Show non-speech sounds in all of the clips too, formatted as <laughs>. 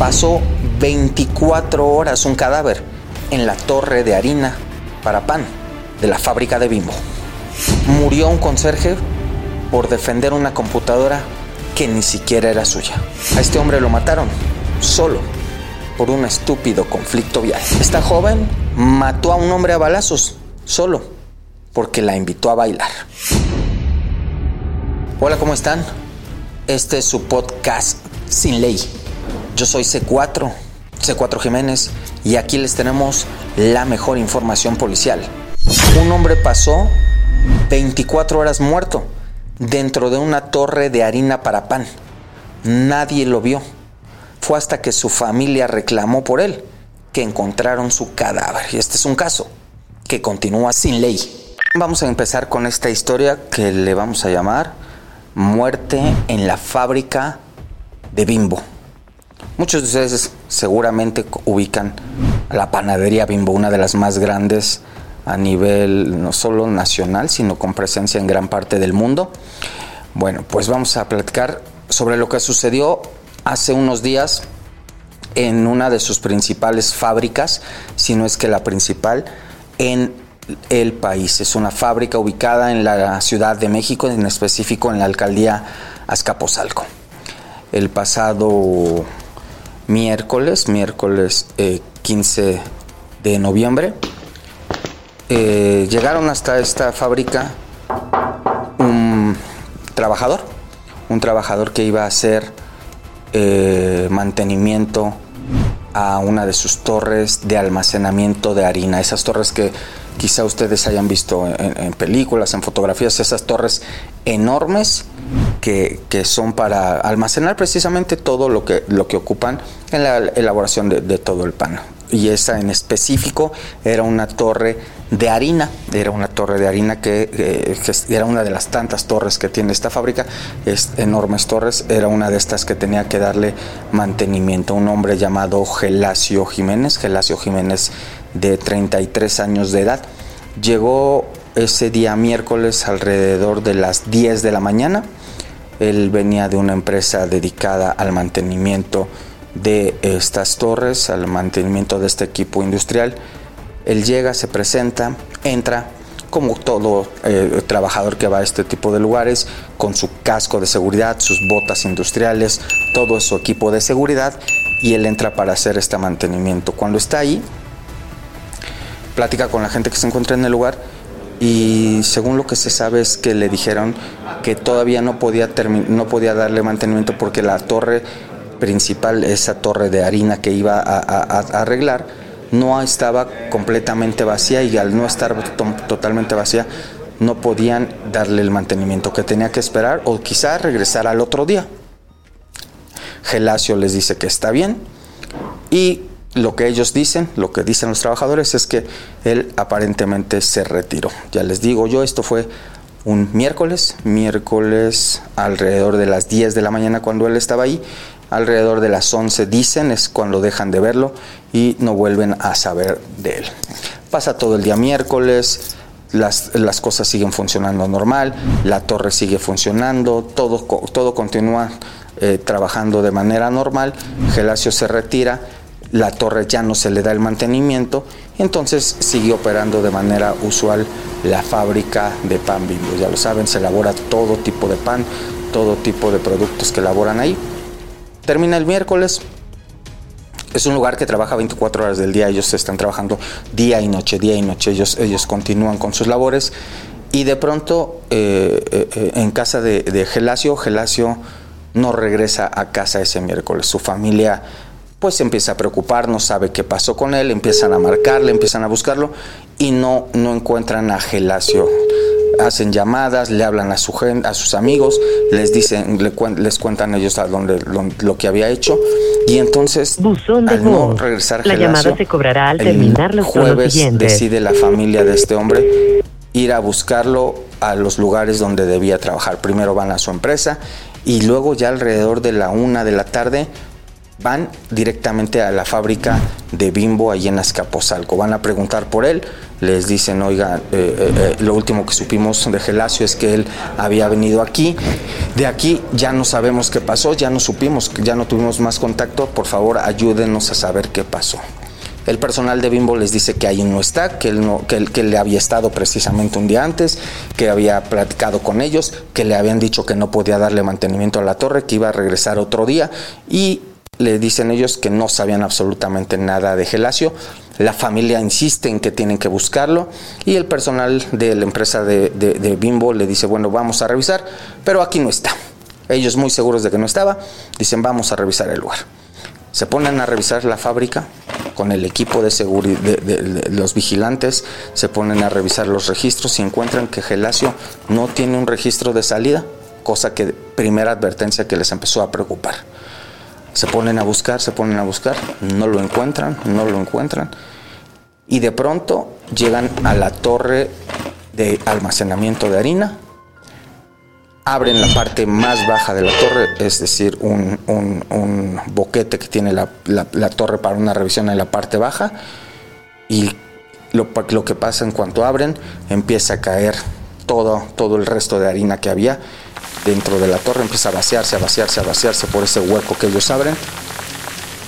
Pasó 24 horas un cadáver en la torre de harina para pan de la fábrica de Bimbo. Murió un conserje por defender una computadora que ni siquiera era suya. A este hombre lo mataron solo por un estúpido conflicto vial. Esta joven mató a un hombre a balazos solo porque la invitó a bailar. Hola, ¿cómo están? Este es su podcast Sin Ley. Yo soy C4, C4 Jiménez, y aquí les tenemos la mejor información policial. Un hombre pasó 24 horas muerto dentro de una torre de harina para pan. Nadie lo vio. Fue hasta que su familia reclamó por él que encontraron su cadáver. Y este es un caso que continúa sin ley. Vamos a empezar con esta historia que le vamos a llamar Muerte en la fábrica de Bimbo. Muchos de ustedes seguramente ubican la panadería Bimbo, una de las más grandes a nivel no solo nacional, sino con presencia en gran parte del mundo. Bueno, pues vamos a platicar sobre lo que sucedió hace unos días en una de sus principales fábricas, si no es que la principal, en el país. Es una fábrica ubicada en la Ciudad de México, en específico en la alcaldía Azcapotzalco. El pasado miércoles, miércoles 15 eh, de noviembre, eh, llegaron hasta esta fábrica un trabajador, un trabajador que iba a hacer eh, mantenimiento a una de sus torres de almacenamiento de harina, esas torres que quizá ustedes hayan visto en, películas, en fotografías, esas torres enormes que, son para almacenar precisamente todo lo que, lo que ocupan en la elaboración de, todo el pan. Y esa en específico era una torre de harina, era una torre de harina que, que, era una de las tantas torres que tiene esta fábrica, es, enormes torres, era una de estas que tenía que darle mantenimiento. Un hombre llamado Gelasio Jiménez, Gelasio Jiménez de 33 años de edad. Llegó ese día miércoles alrededor de las 10 de la mañana. Él venía de una empresa dedicada al mantenimiento de estas torres, al mantenimiento de este equipo industrial. Él llega, se presenta, entra, como todo eh, trabajador que va a este tipo de lugares, con su casco de seguridad, sus botas industriales, todo su equipo de seguridad, y él entra para hacer este mantenimiento. Cuando está ahí, plática con la gente que se encuentra en el lugar y según lo que se sabe es que le dijeron que todavía no podía, no podía darle mantenimiento porque la torre principal, esa torre de harina que iba a, arreglar, no estaba completamente vacía y al no estar totalmente vacía no podían darle el mantenimiento que tenía que esperar o quizá regresar al otro día. Gelacio les dice que está bien y lo que ellos dicen, lo que dicen los trabajadores es que él aparentemente se retiró. Ya les digo yo, esto fue un miércoles, miércoles alrededor de las 10 de la mañana cuando él estaba ahí, alrededor de las 11 dicen, es cuando dejan de verlo y no vuelven a saber de él. Pasa todo el día miércoles, las, las cosas siguen funcionando normal, la torre sigue funcionando, todo, todo continúa eh, trabajando de manera normal, Gelacio se retira la torre ya no se le da el mantenimiento, entonces sigue operando de manera usual la fábrica de pan bimbo. Ya lo saben, se elabora todo tipo de pan, todo tipo de productos que elaboran ahí. Termina el miércoles. Es un lugar que trabaja 24 horas del día, ellos están trabajando día y noche, día y noche, ellos, ellos continúan con sus labores y de pronto eh, eh, en casa de, de Gelacio, Gelacio no regresa a casa ese miércoles, su familia pues se empieza a preocupar, no sabe qué pasó con él, empiezan a marcarle, empiezan a buscarlo y no, no encuentran a Gelacio. hacen llamadas, le hablan a, su a sus amigos, les dicen, les cuentan ellos a dónde, lo, que había hecho. Y entonces, al no regresar la llamada se cobrará al terminar los jueves decide la familia de este hombre ir a buscarlo a los lugares donde debía trabajar. Primero van a su empresa y luego ya alrededor de la una de la tarde van directamente a la fábrica de Bimbo allí en Azcapotzalco. Van a preguntar por él, les dicen, oiga, eh, eh, eh, lo último que supimos de Gelacio es que él había venido aquí. De aquí ya no sabemos qué pasó, ya no supimos, ya no tuvimos más contacto. Por favor, ayúdenos a saber qué pasó. El personal de Bimbo les dice que ahí no está, que él, no, que, él, había estado precisamente un día antes, que había platicado con ellos, que le habían dicho que no podía darle mantenimiento a la torre, que iba a regresar otro día y le dicen ellos que no sabían absolutamente nada de Gelacio. La familia insiste en que tienen que buscarlo y el personal de la empresa de, de, Bimbo le dice, bueno, vamos a revisar, pero aquí no está. Ellos muy seguros de que no estaba, dicen, vamos a revisar el lugar. Se ponen a revisar la fábrica con el equipo de seguridad, de, los vigilantes, se ponen a revisar los registros y encuentran que Gelacio no tiene un registro de salida, cosa que primera advertencia que les empezó a preocupar. Se ponen a buscar, se ponen a buscar, no lo encuentran, no lo encuentran. Y de pronto llegan a la torre de almacenamiento de harina, abren la parte más baja de la torre, es decir, un, boquete que tiene la, torre para una revisión en la parte baja, y lo, lo, que pasa en cuanto abren, empieza a caer todo, todo el resto de harina que había dentro de la torre, empieza a vaciarse, a vaciarse, a vaciarse por ese hueco que ellos abren.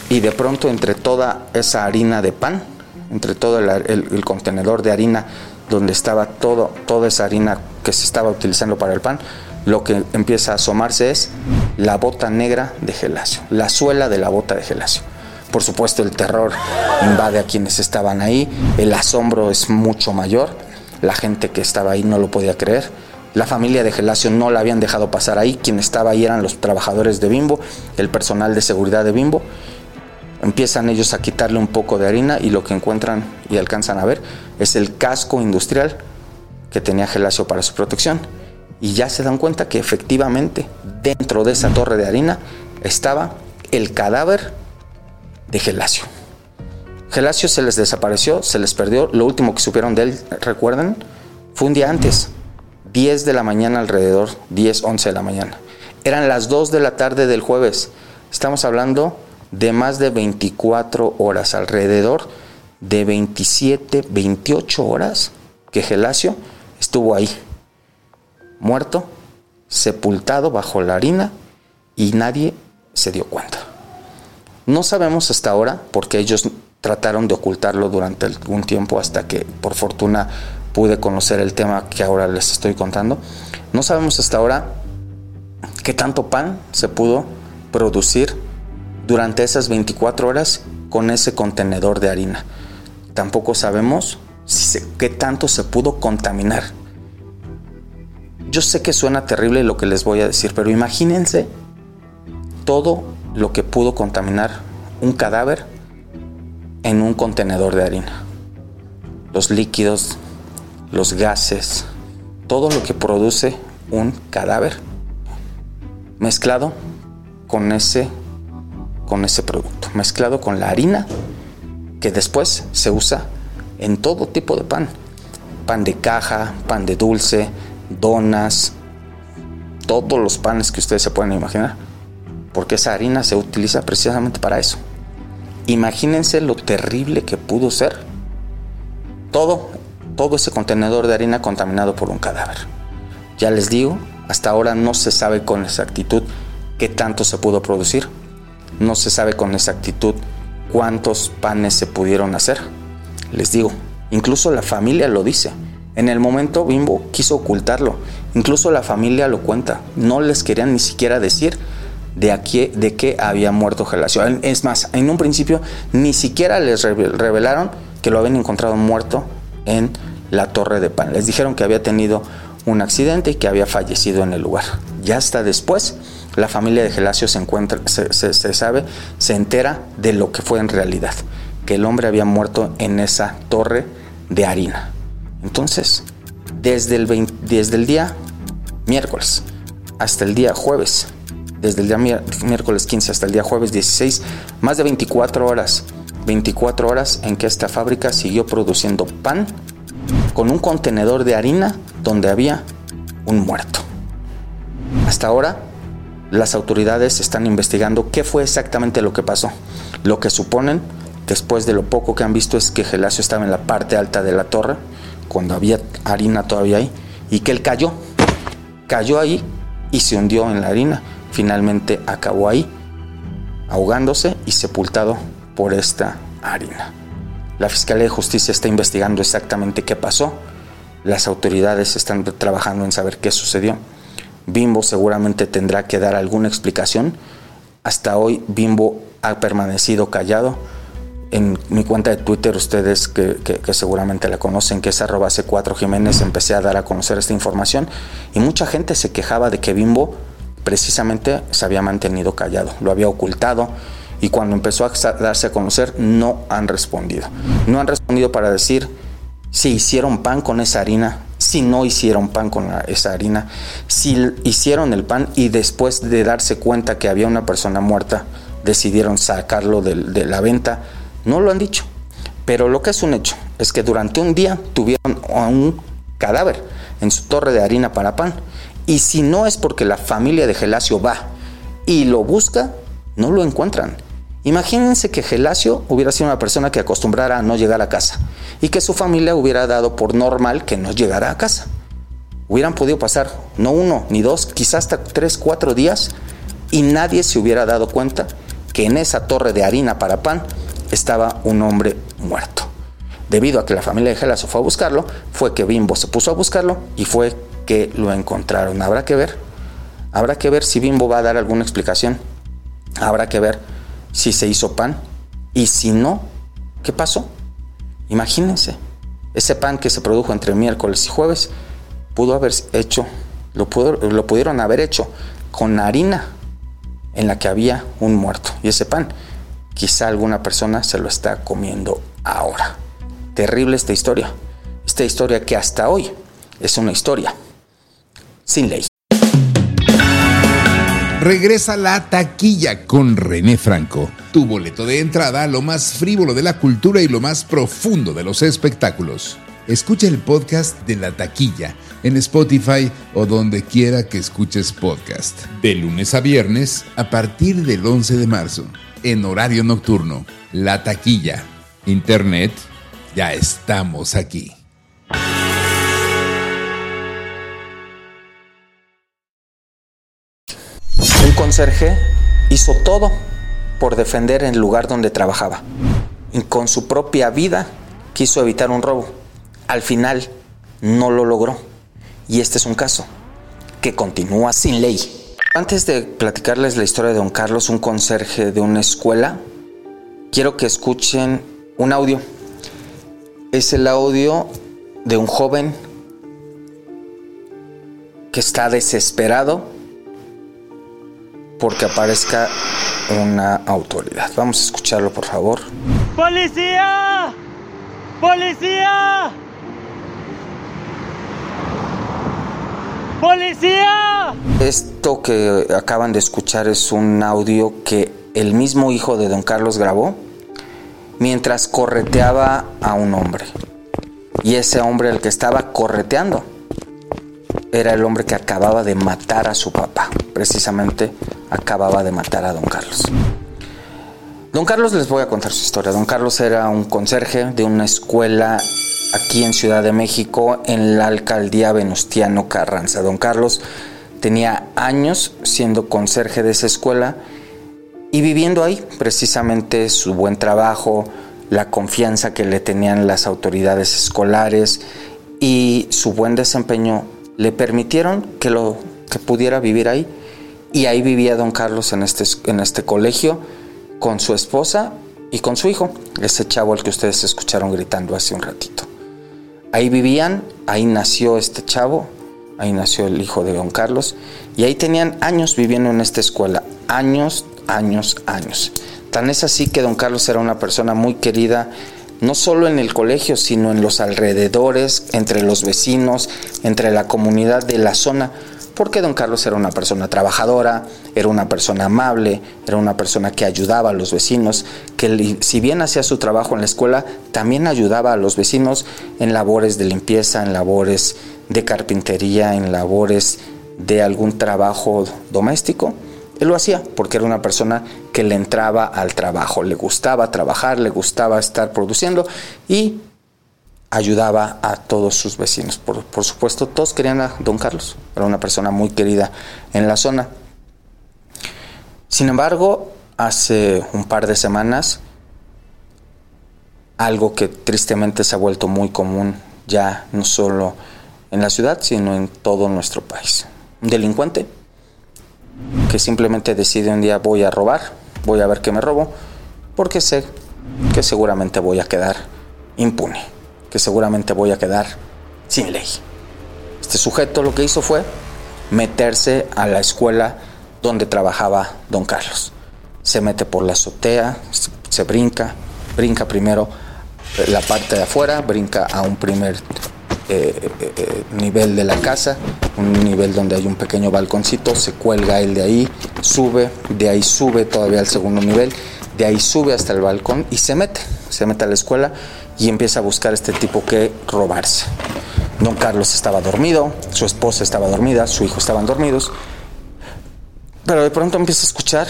Y de pronto entre toda esa harina de pan, entre todo el, contenedor de harina donde estaba todo, toda esa harina que se estaba utilizando para el pan, lo que empieza a asomarse es la bota negra de Gelacio, la suela de la bota de Gelacio. Por supuesto el terror invade a quienes estaban ahí, el asombro es mucho mayor, la gente que estaba ahí no lo podía creer la familia de Gelacio no la habían dejado pasar ahí. Quien estaba ahí eran los trabajadores de Bimbo, el personal de seguridad de Bimbo. Empiezan ellos a quitarle un poco de harina y lo que encuentran y alcanzan a ver es el casco industrial que tenía Gelacio para su protección. Y ya se dan cuenta que efectivamente dentro de esa torre de harina estaba el cadáver de Gelacio. Gelacio se les desapareció, se les perdió. Lo último que supieron de él, recuerden, fue un día antes, 10 de la mañana alrededor, 10, 11 de la mañana. Eran las 2 de la tarde del jueves. Estamos hablando de más de 24 horas, alrededor de 27, 28 horas que Gelacio estuvo ahí, muerto, sepultado bajo la harina y nadie se dio cuenta. No sabemos hasta ahora porque ellos trataron de ocultarlo durante algún tiempo hasta que por fortuna pude conocer el tema que ahora les estoy contando. No sabemos hasta ahora qué tanto pan se pudo producir durante esas 24 horas con ese contenedor de harina. Tampoco sabemos qué tanto se pudo contaminar. Yo sé que suena terrible lo que les voy a decir, pero imagínense todo lo que pudo contaminar un cadáver en un contenedor de harina. Los líquidos los gases, todo lo que produce un cadáver mezclado con ese, con ese producto, mezclado con la harina que después se usa en todo tipo de pan. Pan de caja, pan de dulce, donas, todos los panes que ustedes se pueden imaginar. Porque esa harina se utiliza precisamente para eso. Imagínense lo terrible que pudo ser todo todo ese contenedor de harina contaminado por un cadáver. Ya les digo, hasta ahora no se sabe con exactitud qué tanto se pudo producir, no se sabe con exactitud cuántos panes se pudieron hacer. Les digo, incluso la familia lo dice. En el momento Bimbo quiso ocultarlo, incluso la familia lo cuenta, no les querían ni siquiera decir de, aquí, de había muerto Gelacio. Es más, en un principio ni siquiera les revelaron que lo habían encontrado muerto en la torre de pan. Les dijeron que había tenido un accidente y que había fallecido en el lugar. Ya hasta después, la familia de Gelacio se encuentra, se, sabe, se entera de lo que fue en realidad, que el hombre había muerto en esa torre de harina. Entonces, desde el, desde el día miércoles hasta el día jueves, desde el día miércoles 15 hasta el día jueves 16, más de 24 horas, 24 horas en que esta fábrica siguió produciendo pan con un contenedor de harina donde había un muerto. Hasta ahora, las autoridades están investigando qué fue exactamente lo que pasó. Lo que suponen, después de lo poco que han visto, es que Gelasio estaba en la parte alta de la torre, cuando había harina todavía ahí, y que él cayó. Cayó ahí y se hundió en la harina. Finalmente acabó ahí, ahogándose y sepultado por esta harina. La Fiscalía de Justicia está investigando exactamente qué pasó. Las autoridades están trabajando en saber qué sucedió. Bimbo seguramente tendrá que dar alguna explicación. Hasta hoy Bimbo ha permanecido callado en mi cuenta de Twitter, ustedes que, seguramente la conocen, que es arroba C4 Jiménez, empecé a dar a conocer esta información y mucha gente se quejaba de que Bimbo precisamente se había mantenido callado, lo había ocultado y cuando empezó a darse a conocer no han respondido. No han respondido para decir si hicieron pan con esa harina, si no hicieron pan con esa harina, si hicieron el pan y después de darse cuenta que había una persona muerta, decidieron sacarlo de la venta no lo han dicho. Pero lo que es un hecho es que durante un día tuvieron un cadáver en su torre de harina para pan. Y si no es porque la familia de Gelasio va y lo busca, no lo encuentran. Imagínense que Gelasio hubiera sido una persona que acostumbrara a no llegar a casa y que su familia hubiera dado por normal que no llegara a casa. Hubieran podido pasar no uno ni dos, quizás hasta tres, cuatro días y nadie se hubiera dado cuenta que en esa torre de harina para pan estaba un hombre muerto. Debido a que la familia de Gelasio fue a buscarlo, fue que Bimbo se puso a buscarlo y fue que lo encontraron. Habrá que ver, habrá que ver si Bimbo va a dar alguna explicación. Habrá que ver si se hizo pan y si no, ¿qué pasó? Imagínense, ese pan que se produjo entre miércoles y jueves pudo haber hecho, lo, lo pudieron haber hecho con harina en la que había un muerto. Y ese pan Quizá alguna persona se lo está comiendo ahora. Terrible esta historia. Esta historia que hasta hoy es una historia sin ley. Regresa la taquilla con René Franco, tu boleto de entrada lo más frívolo de la cultura y lo más profundo de los espectáculos. Escucha el podcast de La Taquilla en Spotify o donde quiera que escuches podcast. De lunes a viernes a partir del 11 de marzo en horario nocturno. La taquilla. Internet. Ya estamos aquí. Conserje hizo todo por defender el lugar donde trabajaba. Y con su propia vida quiso evitar un robo. Al final no lo logró. Y este es un caso que continúa sin ley. Antes de platicarles la historia de don Carlos, un conserje de una escuela, quiero que escuchen un audio. Es el audio de un joven que está desesperado porque aparezca una autoridad. Vamos a escucharlo, por favor. ¡Policía! ¡Policía! ¡Policía! Esto que acaban de escuchar es un audio que el mismo hijo de don Carlos grabó mientras correteaba a un hombre. Y ese hombre el que estaba correteando era el hombre que acababa de matar a su papá. Precisamente acababa de matar a don Carlos. Don Carlos les voy a contar su historia. Don Carlos era un conserje de una escuela aquí en Ciudad de México, en la alcaldía Venustiano Carranza. Don Carlos tenía años siendo conserje de esa escuela y viviendo ahí precisamente su buen trabajo, la confianza que le tenían las autoridades escolares y su buen desempeño le permitieron que lo que pudiera vivir ahí y ahí vivía don Carlos en este, en este colegio con su esposa y con su hijo, ese chavo al que ustedes escucharon gritando hace un ratito. Ahí vivían, ahí nació este chavo, ahí nació el hijo de don Carlos, y ahí tenían años viviendo en esta escuela, años, años, años. Tan es así que don Carlos era una persona muy querida no solo en el colegio, sino en los alrededores, entre los vecinos, entre la comunidad de la zona, porque don Carlos era una persona trabajadora, era una persona amable, era una persona que ayudaba a los vecinos, que si bien hacía su trabajo en la escuela, también ayudaba a los vecinos en labores de limpieza, en labores de carpintería, en labores de algún trabajo doméstico. Él lo hacía porque era una persona que le entraba al trabajo, le gustaba trabajar, le gustaba estar produciendo y ayudaba a todos sus vecinos. Por, por, supuesto, todos querían a don Carlos, era una persona muy querida en la zona. Sin embargo, hace un par de semanas, algo que tristemente se ha vuelto muy común ya no solo en la ciudad, sino en todo nuestro país. Un delincuente que simplemente decide un día voy a robar, voy a ver qué me robo, porque sé que seguramente voy a quedar impune, que seguramente voy a quedar sin ley. Este sujeto lo que hizo fue meterse a la escuela donde trabajaba don Carlos. Se mete por la azotea, se brinca, brinca primero la parte de afuera, brinca a un primer eh, eh, nivel de la casa, un nivel donde hay un pequeño balconcito, se cuelga él de ahí, sube, de ahí sube todavía al segundo nivel, de ahí sube hasta el balcón y se mete, se mete a la escuela y empieza a buscar este tipo que robarse. Don Carlos estaba dormido, su esposa estaba dormida, su hijo estaban dormidos, pero de pronto empieza a escuchar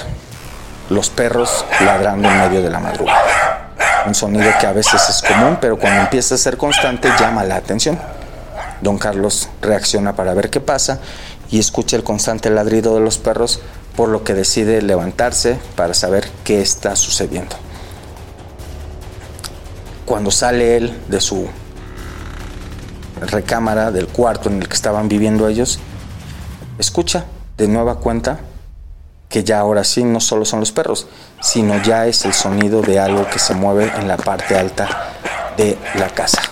los perros ladrando en medio de la madrugada un sonido que a veces es común, pero cuando empieza a ser constante llama la atención. Don Carlos reacciona para ver qué pasa y escucha el constante ladrido de los perros, por lo que decide levantarse para saber qué está sucediendo. Cuando sale él de su recámara, del cuarto en el que estaban viviendo ellos, escucha de nueva cuenta que ya ahora sí no solo son los perros, sino ya es el sonido de algo que se mueve en la parte alta de la casa.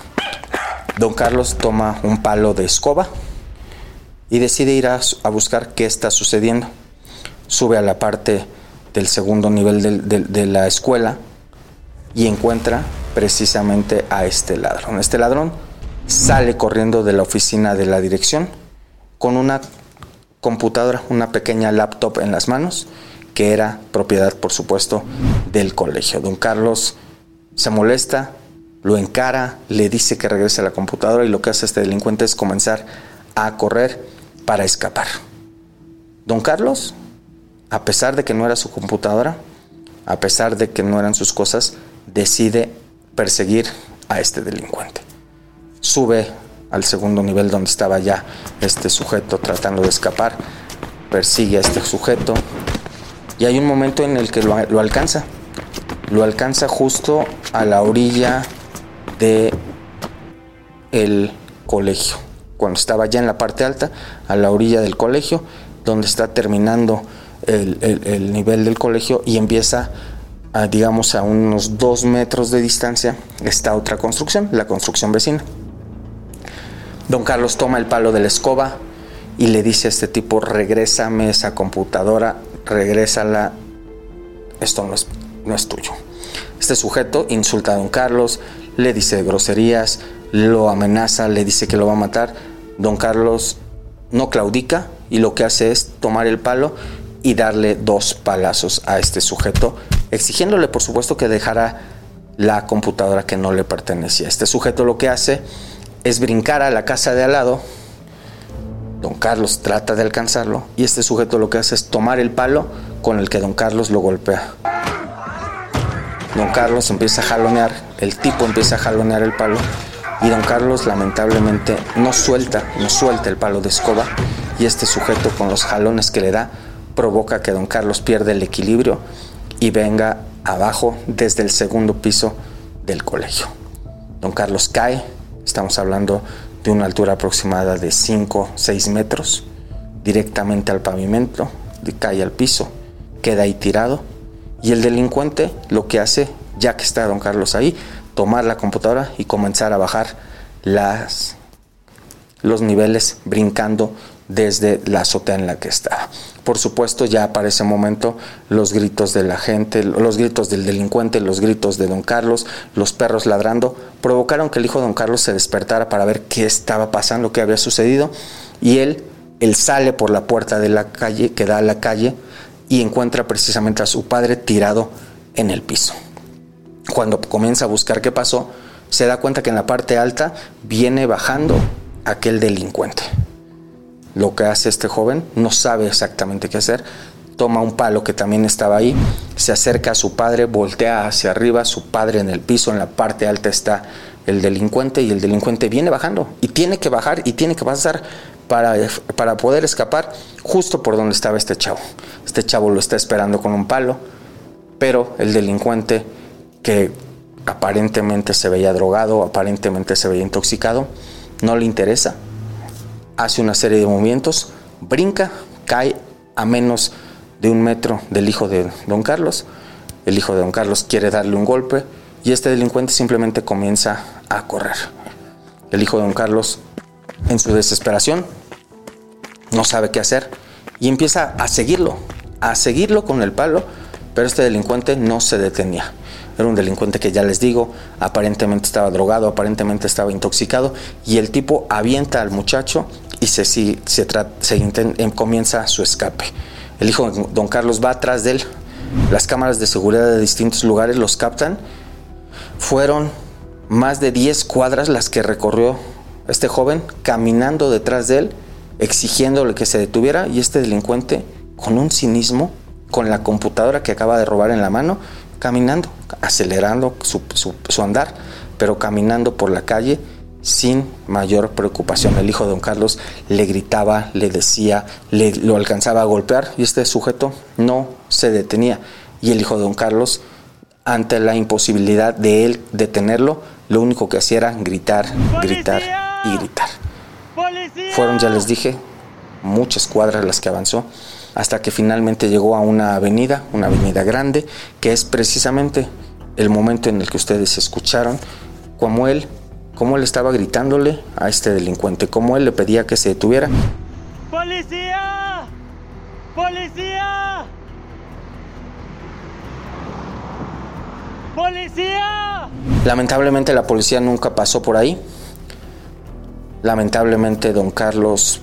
Don Carlos toma un palo de escoba y decide ir a, buscar qué está sucediendo. Sube a la parte del segundo nivel de la escuela y encuentra precisamente a este ladrón. Este ladrón sale corriendo de la oficina de la dirección con una computadora, una pequeña laptop en las manos, que era propiedad, por supuesto, del colegio. Don Carlos se molesta, lo encara, le dice que regrese a la computadora y lo que hace este delincuente es comenzar a correr para escapar. Don Carlos, a pesar de que no era su computadora, a pesar de que no eran sus cosas, decide perseguir a este delincuente. Sube al segundo nivel donde estaba ya este sujeto tratando de escapar. Persigue a este sujeto y hay un momento en el que lo, alcanza. Lo alcanza justo a la orilla de el colegio. Cuando estaba ya en la parte alta, a la orilla del colegio, donde está terminando el, el nivel del colegio y empieza a, digamos, a unos dos metros de distancia, está otra construcción, la construcción vecina. Don Carlos toma el palo de la escoba y le dice a este tipo, regrésame esa computadora, regrésala, esto no es, no es tuyo. Este sujeto insulta a don Carlos, le dice groserías, lo amenaza, le dice que lo va a matar. Don Carlos no claudica y lo que hace es tomar el palo y darle dos palazos a este sujeto, exigiéndole por supuesto que dejara la computadora que no le pertenecía. Este sujeto lo que hace es brincar a la casa de al lado. Don Carlos trata de alcanzarlo y este sujeto lo que hace es tomar el palo con el que don Carlos lo golpea. Don Carlos empieza a jalonear, el tipo empieza a jalonear el palo y don Carlos lamentablemente no suelta, no suelta el palo de escoba y este sujeto con los jalones que le da provoca que don Carlos pierda el equilibrio y venga abajo desde el segundo piso del colegio. Don Carlos cae, Estamos hablando de una altura aproximada de 5, 6 metros, directamente al pavimento, cae al piso, queda ahí tirado. Y el delincuente lo que hace, ya que está don Carlos ahí, tomar la computadora y comenzar a bajar las, los niveles brincando desde la azotea en la que estaba. Por supuesto, ya para ese momento los gritos de la gente, los gritos del delincuente, los gritos de don Carlos, los perros ladrando, provocaron que el hijo de don Carlos se despertara para ver qué estaba pasando, qué había sucedido, y él, él sale por la puerta de la calle, que da a la calle, y encuentra precisamente a su padre tirado en el piso. Cuando comienza a buscar qué pasó, se da cuenta que en la parte alta viene bajando aquel delincuente lo que hace este joven, no sabe exactamente qué hacer, toma un palo que también estaba ahí, se acerca a su padre, voltea hacia arriba, su padre en el piso, en la parte alta está el delincuente y el delincuente viene bajando y tiene que bajar y tiene que pasar para, para poder escapar justo por donde estaba este chavo. Este chavo lo está esperando con un palo, pero el delincuente que aparentemente se veía drogado, aparentemente se veía intoxicado, no le interesa, hace una serie de movimientos, brinca, cae a menos de un metro del hijo de don Carlos. El hijo de don Carlos quiere darle un golpe y este delincuente simplemente comienza a correr. El hijo de don Carlos, en su desesperación, no sabe qué hacer y empieza a seguirlo, a seguirlo con el palo, pero este delincuente no se detenía. Era un delincuente que ya les digo, aparentemente estaba drogado, aparentemente estaba intoxicado y el tipo avienta al muchacho y se, se, se em, comienza su escape. El hijo de don Carlos va atrás de él. Las cámaras de seguridad de distintos lugares los captan. Fueron más de 10 cuadras las que recorrió este joven caminando detrás de él, exigiéndole que se detuviera y este delincuente con un cinismo, con la computadora que acaba de robar en la mano, caminando, acelerando su andar, pero caminando por la calle sin mayor preocupación. El hijo de don Carlos le gritaba, le decía, le, lo alcanzaba a golpear y este sujeto no se detenía. Y el hijo de don Carlos, ante la imposibilidad de él detenerlo, lo único que hacía era gritar, gritar y gritar. Fueron, ya les dije, muchas cuadras las que avanzó, hasta que finalmente llegó a una avenida, una avenida grande, que es precisamente el momento en el que ustedes escucharon como él cómo él estaba gritándole a este delincuente, cómo él le pedía que se detuviera. ¡Policía! ¡Policía! ¡Policía! Lamentablemente la policía nunca pasó por ahí. Lamentablemente don Carlos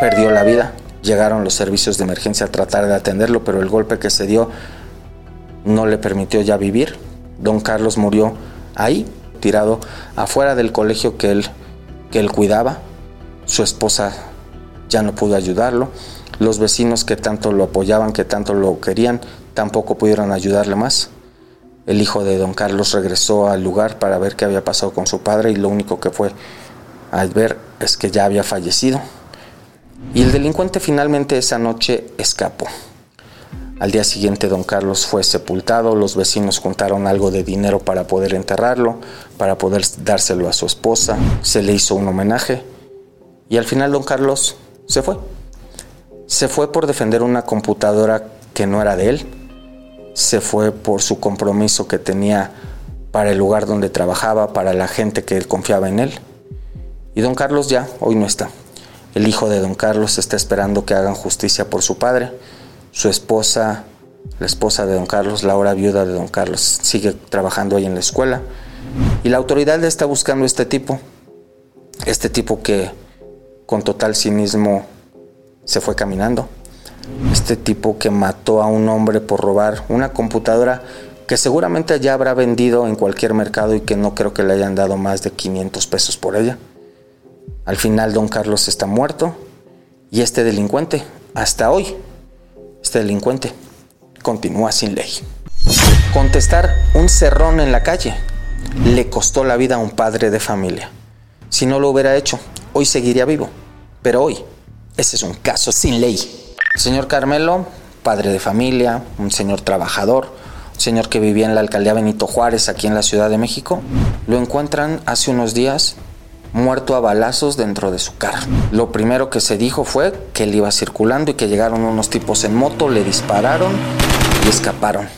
perdió la vida. Llegaron los servicios de emergencia a tratar de atenderlo, pero el golpe que se dio no le permitió ya vivir. Don Carlos murió ahí, tirado afuera del colegio que él, que él cuidaba. Su esposa ya no pudo ayudarlo. Los vecinos que tanto lo apoyaban, que tanto lo querían, tampoco pudieron ayudarle más. El hijo de don Carlos regresó al lugar para ver qué había pasado con su padre y lo único que fue al ver es que ya había fallecido. Y el delincuente finalmente esa noche escapó. Al día siguiente don Carlos fue sepultado, los vecinos juntaron algo de dinero para poder enterrarlo, para poder dárselo a su esposa, se le hizo un homenaje y al final don Carlos se fue. Se fue por defender una computadora que no era de él, se fue por su compromiso que tenía para el lugar donde trabajaba, para la gente que él confiaba en él. Y don Carlos ya hoy no está. El hijo de don Carlos está esperando que hagan justicia por su padre su esposa, la esposa de don Carlos, la ahora viuda de don Carlos, sigue trabajando ahí en la escuela. Y la autoridad está buscando este tipo, este tipo que con total cinismo se fue caminando. Este tipo que mató a un hombre por robar una computadora que seguramente ya habrá vendido en cualquier mercado y que no creo que le hayan dado más de 500 pesos por ella. Al final don Carlos está muerto y este delincuente, hasta hoy, este delincuente continúa sin ley. Contestar un cerrón en la calle le costó la vida a un padre de familia. Si no lo hubiera hecho, hoy seguiría vivo. Pero hoy, ese es un caso sin ley. señor Carmelo, padre de familia, un señor trabajador, un señor que vivía en la alcaldía Benito Juárez, aquí en la Ciudad de México, lo encuentran hace unos días muerto a balazos dentro de su carro. Lo primero que se dijo fue que él iba circulando y que llegaron unos tipos en moto, le dispararon y escaparon.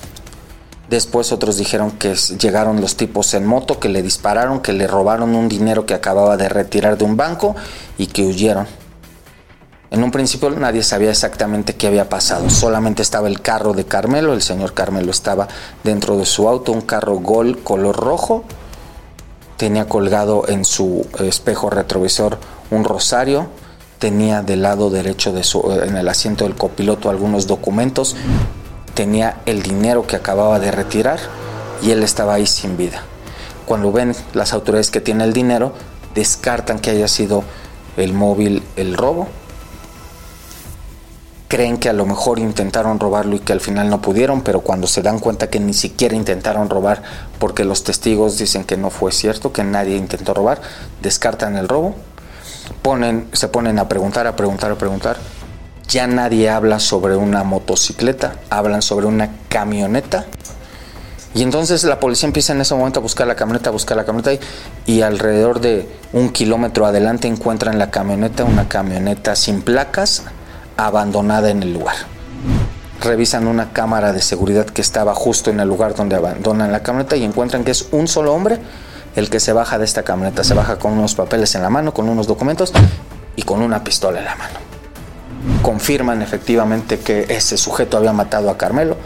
Después otros dijeron que llegaron los tipos en moto, que le dispararon, que le robaron un dinero que acababa de retirar de un banco y que huyeron. En un principio nadie sabía exactamente qué había pasado, solamente estaba el carro de Carmelo, el señor Carmelo estaba dentro de su auto, un carro Gol color rojo, tenía colgado en su espejo retrovisor un rosario, tenía del lado derecho de su, en el asiento del copiloto algunos documentos, tenía el dinero que acababa de retirar y él estaba ahí sin vida. Cuando ven las autoridades que tiene el dinero, descartan que haya sido el móvil el robo creen que a lo mejor intentaron robarlo y que al final no pudieron, pero cuando se dan cuenta que ni siquiera intentaron robar porque los testigos dicen que no fue cierto, que nadie intentó robar, descartan el robo, ponen, se ponen a preguntar, a preguntar, a preguntar. Ya nadie habla sobre una motocicleta, hablan sobre una camioneta. Y entonces la policía empieza en ese momento a buscar la camioneta, a buscar la camioneta y, alrededor de un kilómetro adelante encuentran la camioneta, una camioneta sin placas, abandonada en el lugar. Revisan una cámara de seguridad que estaba justo en el lugar donde abandonan la camioneta y encuentran que es un solo hombre el que se baja de esta camioneta. Se baja con unos papeles en la mano, con unos documentos y con una pistola en la mano. Confirman efectivamente que ese sujeto había matado a Carmelo.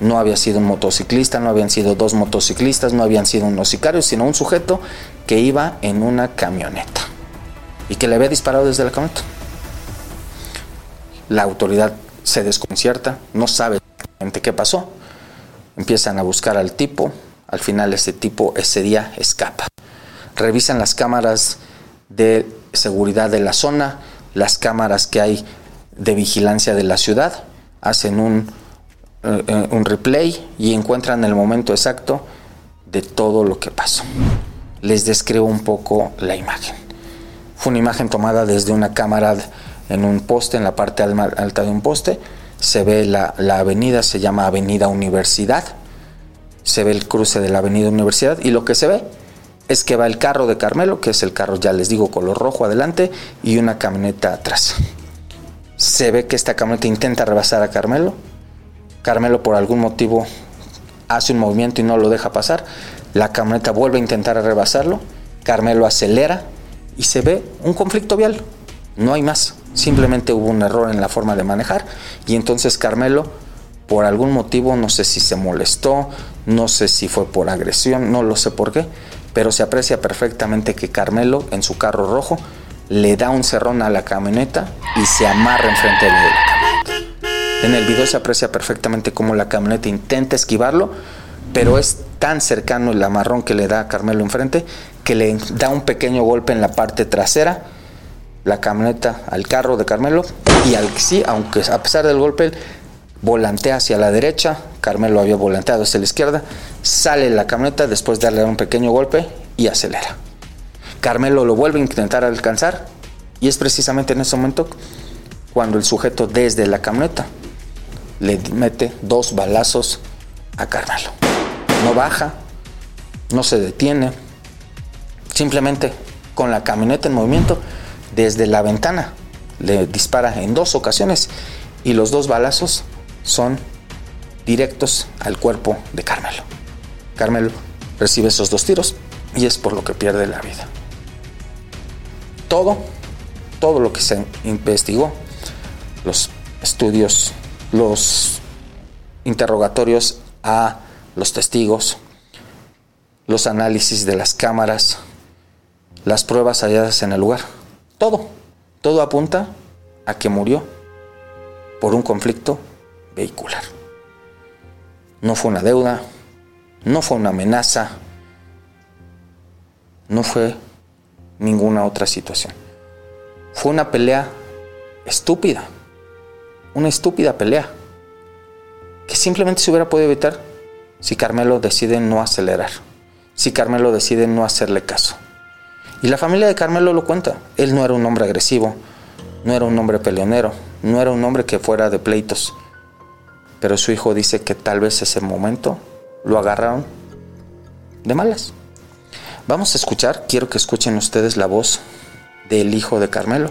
No había sido un motociclista, no habían sido dos motociclistas, no habían sido unos sicarios, sino un sujeto que iba en una camioneta y que le había disparado desde la camioneta. La autoridad se desconcierta, no sabe exactamente qué pasó. Empiezan a buscar al tipo, al final ese tipo ese día escapa. Revisan las cámaras de seguridad de la zona, las cámaras que hay de vigilancia de la ciudad, hacen un, eh, un replay y encuentran el momento exacto de todo lo que pasó. Les describo un poco la imagen. Fue una imagen tomada desde una cámara en un poste, en la parte alta de un poste, se ve la, avenida, se llama Avenida Universidad, se ve el cruce de la Avenida Universidad y lo que se ve es que va el carro de Carmelo, que es el carro, ya les digo, color rojo adelante y una camioneta atrás. Se ve que esta camioneta intenta rebasar a Carmelo. Carmelo por algún motivo hace un movimiento y no lo deja pasar. La camioneta vuelve a intentar rebasarlo. Carmelo acelera y se ve un conflicto vial. No hay más. Simplemente hubo un error en la forma de manejar y entonces Carmelo, por algún motivo, no sé si se molestó, no sé si fue por agresión, no lo sé por qué, pero se aprecia perfectamente que Carmelo en su carro rojo le da un cerrón a la camioneta y se amarra enfrente de la camioneta. En el video se aprecia perfectamente cómo la camioneta intenta esquivarlo, pero es tan cercano el amarrón que le da a Carmelo enfrente que le da un pequeño golpe en la parte trasera la camioneta al carro de Carmelo y al sí, aunque a pesar del golpe, volantea hacia la derecha, Carmelo había volanteado hacia la izquierda, sale la camioneta después de darle un pequeño golpe y acelera. Carmelo lo vuelve a intentar alcanzar y es precisamente en ese momento cuando el sujeto desde la camioneta le mete dos balazos a Carmelo. No baja, no se detiene, simplemente con la camioneta en movimiento desde la ventana. Le dispara en dos ocasiones y los dos balazos son directos al cuerpo de Carmelo. Carmelo recibe esos dos tiros y es por lo que pierde la vida. Todo, todo lo que se investigó, los estudios, los interrogatorios a los testigos, los análisis de las cámaras, las pruebas halladas en el lugar, todo, todo apunta a que murió por un conflicto vehicular. No fue una deuda, no fue una amenaza, no fue ninguna otra situación. Fue una pelea estúpida, una estúpida pelea, que simplemente se hubiera podido evitar si Carmelo decide no acelerar, si Carmelo decide no hacerle caso. Y la familia de Carmelo lo cuenta. Él no era un hombre agresivo, no era un hombre peleonero, no era un hombre que fuera de pleitos. Pero su hijo dice que tal vez ese momento lo agarraron de malas. Vamos a escuchar, quiero que escuchen ustedes la voz del hijo de Carmelo.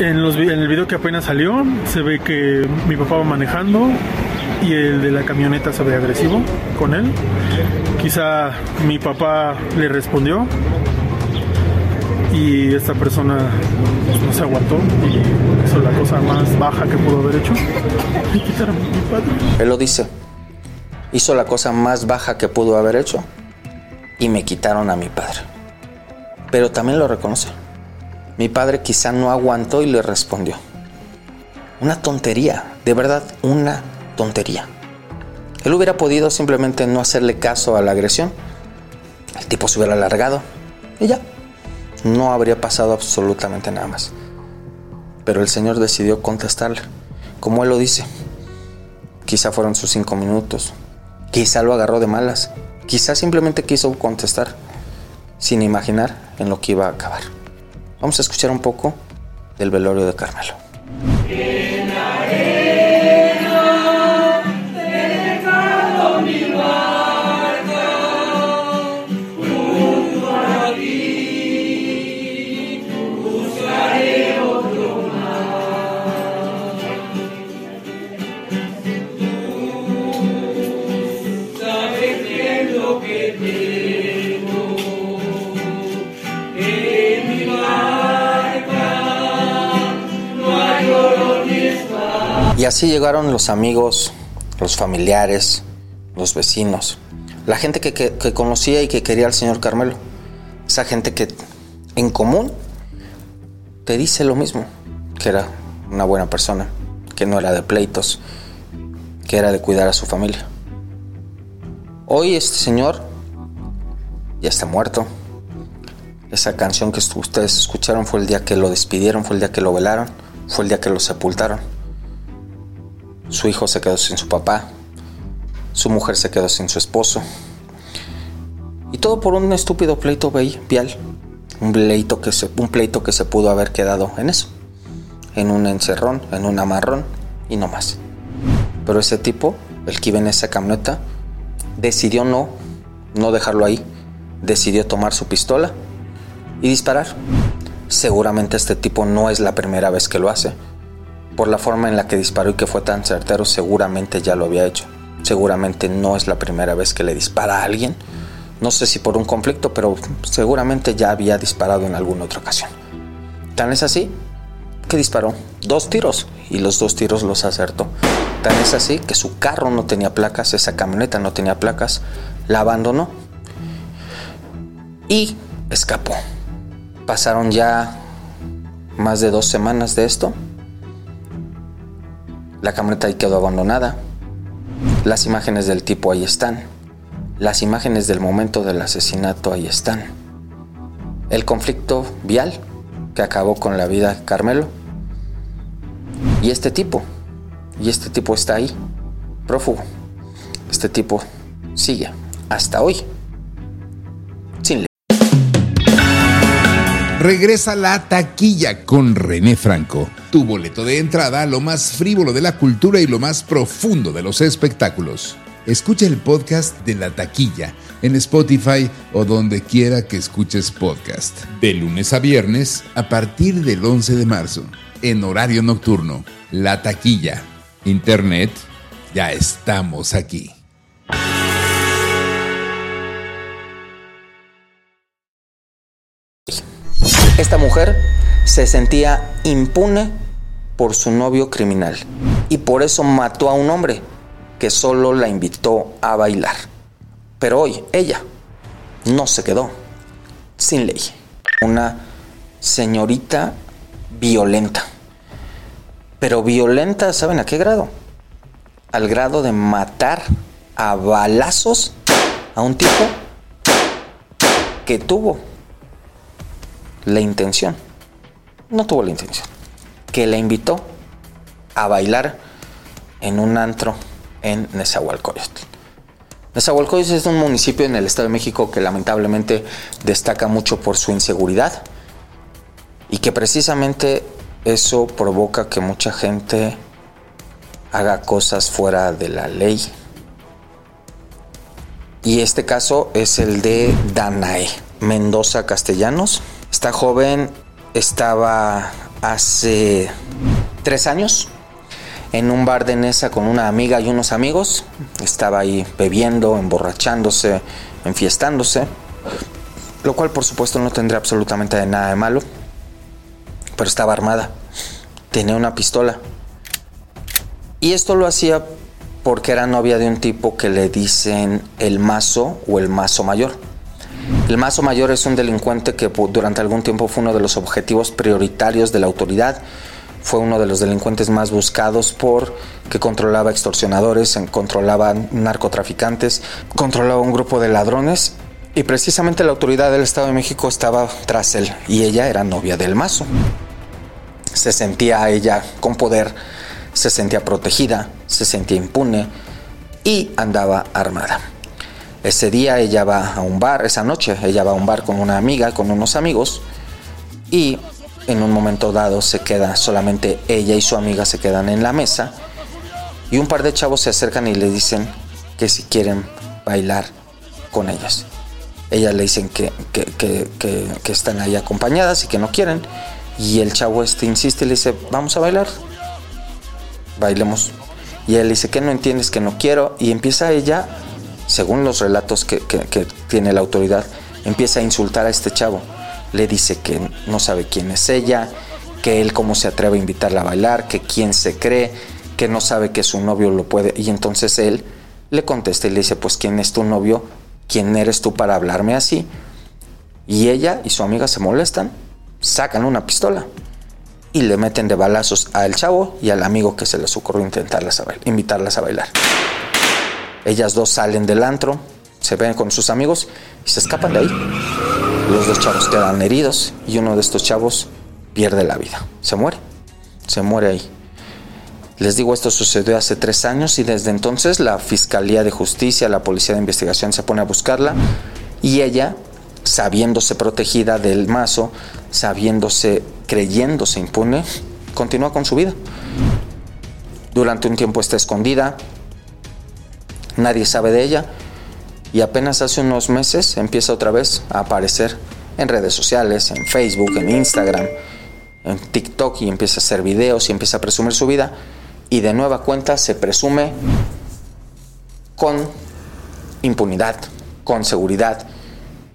En, los, en el video que apenas salió se ve que mi papá va manejando y el de la camioneta se ve agresivo con él. Quizá mi papá le respondió y esta persona pues, no se aguantó y hizo la cosa más baja que pudo haber hecho <laughs> y quitar a mi padre. Él lo dice. Hizo la cosa más baja que pudo haber hecho y me quitaron a mi padre. Pero también lo reconoce. Mi padre quizá no aguantó y le respondió. Una tontería, de verdad, una tontería. Él hubiera podido simplemente no hacerle caso a la agresión. El tipo se hubiera alargado y ya. No habría pasado absolutamente nada más. Pero el Señor decidió contestarle, como Él lo dice. Quizá fueron sus cinco minutos. Quizá lo agarró de malas. Quizá simplemente quiso contestar sin imaginar en lo que iba a acabar. Vamos a escuchar un poco del velorio de Carmelo. Así llegaron los amigos, los familiares, los vecinos, la gente que, que- conocía y que quería al señor Carmelo. Esa gente que en común te dice lo mismo, que era una buena persona, que no era de pleitos, que era de cuidar a su familia. Hoy este señor ya está muerto. Esa canción que ustedes escucharon fue el día que lo despidieron, fue el día que lo velaron, fue el día que lo sepultaron. Su hijo se quedó sin su papá, su mujer se quedó sin su esposo. Y todo por un estúpido pleito vi- vial. Un pleito, que se, un pleito que se pudo haber quedado en eso. En un encerrón, en un amarrón y no más. Pero ese tipo, el que iba en esa camioneta, decidió no, no dejarlo ahí. Decidió tomar su pistola y disparar. Seguramente este tipo no es la primera vez que lo hace. Por la forma en la que disparó y que fue tan certero, seguramente ya lo había hecho. Seguramente no es la primera vez que le dispara a alguien. No sé si por un conflicto, pero seguramente ya había disparado en alguna otra ocasión. Tan es así que disparó dos tiros y los dos tiros los acertó. Tan es así que su carro no tenía placas, esa camioneta no tenía placas, la abandonó y escapó. Pasaron ya más de dos semanas de esto. La camioneta ahí quedó abandonada. Las imágenes del tipo ahí están. Las imágenes del momento del asesinato ahí están. El conflicto vial que acabó con la vida de Carmelo. Y este tipo. Y este tipo está ahí, prófugo. Este tipo sigue hasta hoy Regresa la taquilla con René Franco, tu boleto de entrada lo más frívolo de la cultura y lo más profundo de los espectáculos. Escucha el podcast de la taquilla en Spotify o donde quiera que escuches podcast. De lunes a viernes a partir del 11 de marzo, en horario nocturno. La taquilla. Internet, ya estamos aquí. Esta mujer se sentía impune por su novio criminal y por eso mató a un hombre que solo la invitó a bailar. Pero hoy ella no se quedó sin ley. Una señorita violenta. Pero violenta, ¿saben a qué grado? Al grado de matar a balazos a un tipo que tuvo la intención, no tuvo la intención, que la invitó a bailar en un antro en Nezahualcóyotl. Nezahualcóyotl es un municipio en el Estado de México que lamentablemente destaca mucho por su inseguridad y que precisamente eso provoca que mucha gente haga cosas fuera de la ley. Y este caso es el de Danae Mendoza Castellanos. Esta joven estaba hace tres años en un bar de Nesa con una amiga y unos amigos. Estaba ahí bebiendo, emborrachándose, enfiestándose. lo cual por supuesto no tendría absolutamente nada de malo, pero estaba armada, tenía una pistola. Y esto lo hacía porque era novia de un tipo que le dicen el mazo o el mazo mayor. El mazo mayor es un delincuente que durante algún tiempo fue uno de los objetivos prioritarios de la autoridad. Fue uno de los delincuentes más buscados por que controlaba extorsionadores, controlaba narcotraficantes, controlaba un grupo de ladrones y precisamente la autoridad del Estado de México estaba tras él y ella era novia del mazo. Se sentía ella con poder, se sentía protegida, se sentía impune y andaba armada. Ese día ella va a un bar, esa noche ella va a un bar con una amiga, con unos amigos y en un momento dado se queda solamente ella y su amiga se quedan en la mesa y un par de chavos se acercan y le dicen que si quieren bailar con ellas. Ellas le dicen que, que, están ahí acompañadas y que no quieren. Y el chavo este insiste y le dice, vamos a bailar. Bailemos. Y él dice, que no entiendes? Que no quiero. Y empieza ella, según los relatos que, tiene la autoridad, empieza a insultar a este chavo. Le dice que no sabe quién es ella, que él cómo se atreve a invitarla a bailar, que quién se cree, que no sabe que su novio lo puede. Y entonces él le contesta y le dice, pues ¿quién es tu novio? ¿quién eres tú para hablarme así? Y ella y su amiga se molestan, sacan una pistola y le meten de balazos al chavo y al amigo que se les ocurrió intentarlas a invitarlas a bailar. Ellas dos salen del antro, se ven con sus amigos y se escapan de ahí. Los dos chavos quedan heridos y uno de estos chavos pierde la vida. Se muere. Se muere ahí. Les digo, esto sucedió hace tres años y desde entonces la Fiscalía de Justicia, la Policía de Investigación se pone a buscarla y ella, sabiéndose protegida del mazo, sabiéndose, creyéndose impune, continúa con su vida. Durante un tiempo está escondida, nadie sabe de ella y apenas hace unos meses empieza otra vez a aparecer en redes sociales, en Facebook, en Instagram, en TikTok y empieza a hacer videos y empieza a presumir su vida y de nueva cuenta se presume con impunidad, con seguridad,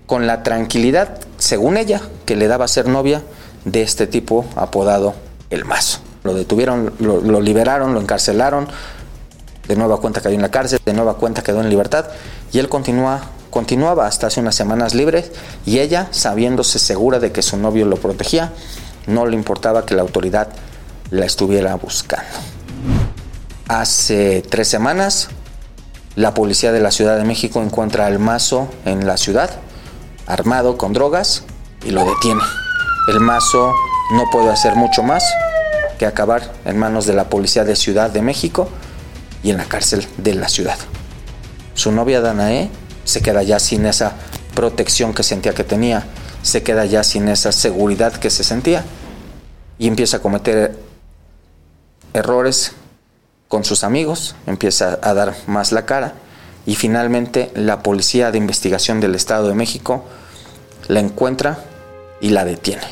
con la tranquilidad, según ella, que le daba ser novia de este tipo apodado El Mazo. Lo detuvieron, lo, liberaron, lo encarcelaron, de nueva cuenta cayó en la cárcel, de nueva cuenta quedó en libertad y él continuaba hasta hace unas semanas libres y ella, sabiéndose segura de que su novio lo protegía, no le importaba que la autoridad la estuviera buscando. Hace tres semanas, la policía de la Ciudad de México encuentra al mazo en la ciudad, armado con drogas, y lo detiene. El mazo no puede hacer mucho más que acabar en manos de la policía de Ciudad de México y en la cárcel de la ciudad. Su novia Danae se queda ya sin esa protección que sentía que tenía, se queda ya sin esa seguridad que se sentía y empieza a cometer errores con sus amigos, empieza a dar más la cara y finalmente la Policía de Investigación del Estado de México la encuentra y la detiene.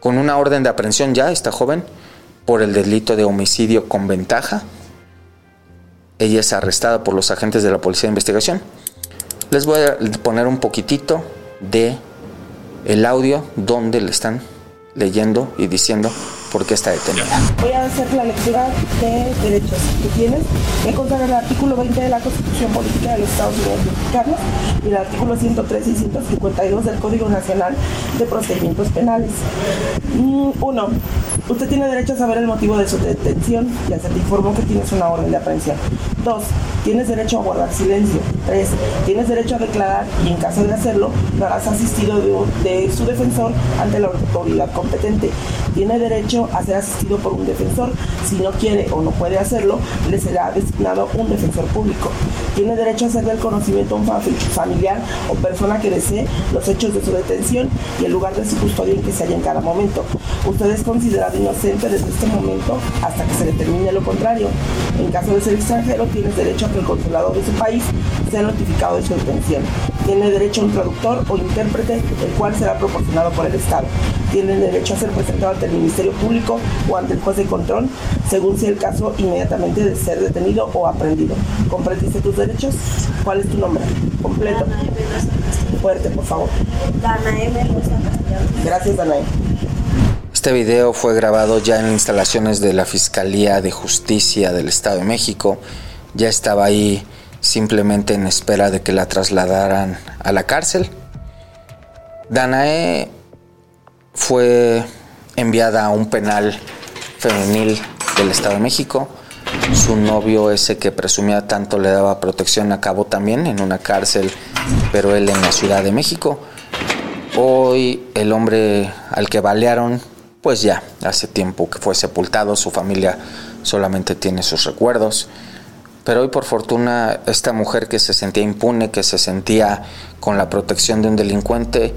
Con una orden de aprehensión ya, esta joven, por el delito de homicidio con ventaja, ella es arrestada por los agentes de la Policía de Investigación. Les voy a poner un poquitito de el audio donde le están leyendo y diciendo por qué está detenida. Voy a hacer la lectura de derechos que tienes. Me contará el artículo 20 de la Constitución Política de los Estados Unidos Mexicanos y el artículo 103 y 152 del Código Nacional de Procedimientos Penales. Mm, uno, usted tiene derecho a saber el motivo de su detención y se te informó que tienes una orden de aprehensión. Dos, tienes derecho a guardar silencio. Tres, tienes derecho a declarar y en caso de hacerlo, lo harás asistido de, de su defensor ante la autoridad competente. Tiene derecho a ser asistido por un defensor. Si no quiere o no puede hacerlo, le será designado un defensor público. Tiene derecho a hacer del conocimiento a un familiar o persona que desee los hechos de su detención y el lugar de su custodia en que se halla en cada momento. Usted es considerado inocente desde este momento hasta que se determine lo contrario. En caso de ser extranjero, tiene derecho a que el consulado de su país sea notificado de su detención. Tiene derecho a un traductor o intérprete, el cual será proporcionado por el Estado. Tiene derecho a ser presentado ante el Ministerio Público o ante el juez de control, según sea el caso inmediatamente de ser detenido o aprendido. Comprendiste tus derechos. ¿Cuál es tu nombre? Completo. Fuerte, por favor. Gracias, Danae. Este video fue grabado ya en instalaciones de la Fiscalía de Justicia del Estado de México. Ya estaba ahí simplemente en espera de que la trasladaran a la cárcel. Danae fue enviada a un penal femenil del Estado de México. Su novio, ese que presumía tanto, le daba protección, acabó también en una cárcel, pero él en la Ciudad de México. Hoy el hombre al que balearon, pues ya hace tiempo que fue sepultado, su familia solamente tiene sus recuerdos. Pero hoy por fortuna esta mujer que se sentía impune, que se sentía con la protección de un delincuente,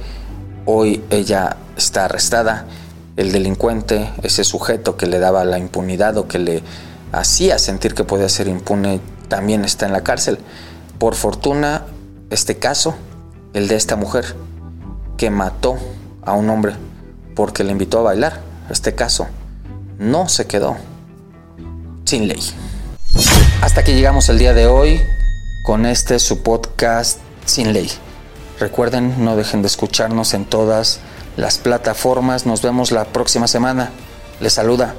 hoy ella está arrestada. El delincuente, ese sujeto que le daba la impunidad o que le hacía sentir que podía ser impune, también está en la cárcel. Por fortuna, este caso, el de esta mujer, que mató a un hombre porque le invitó a bailar, este caso, no se quedó sin ley. Hasta que llegamos el día de hoy con este su podcast Sin Ley. Recuerden, no dejen de escucharnos en todas las plataformas. Nos vemos la próxima semana. Les saluda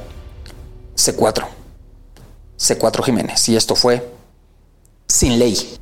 C4. C4 Jiménez. Y esto fue Sin Ley.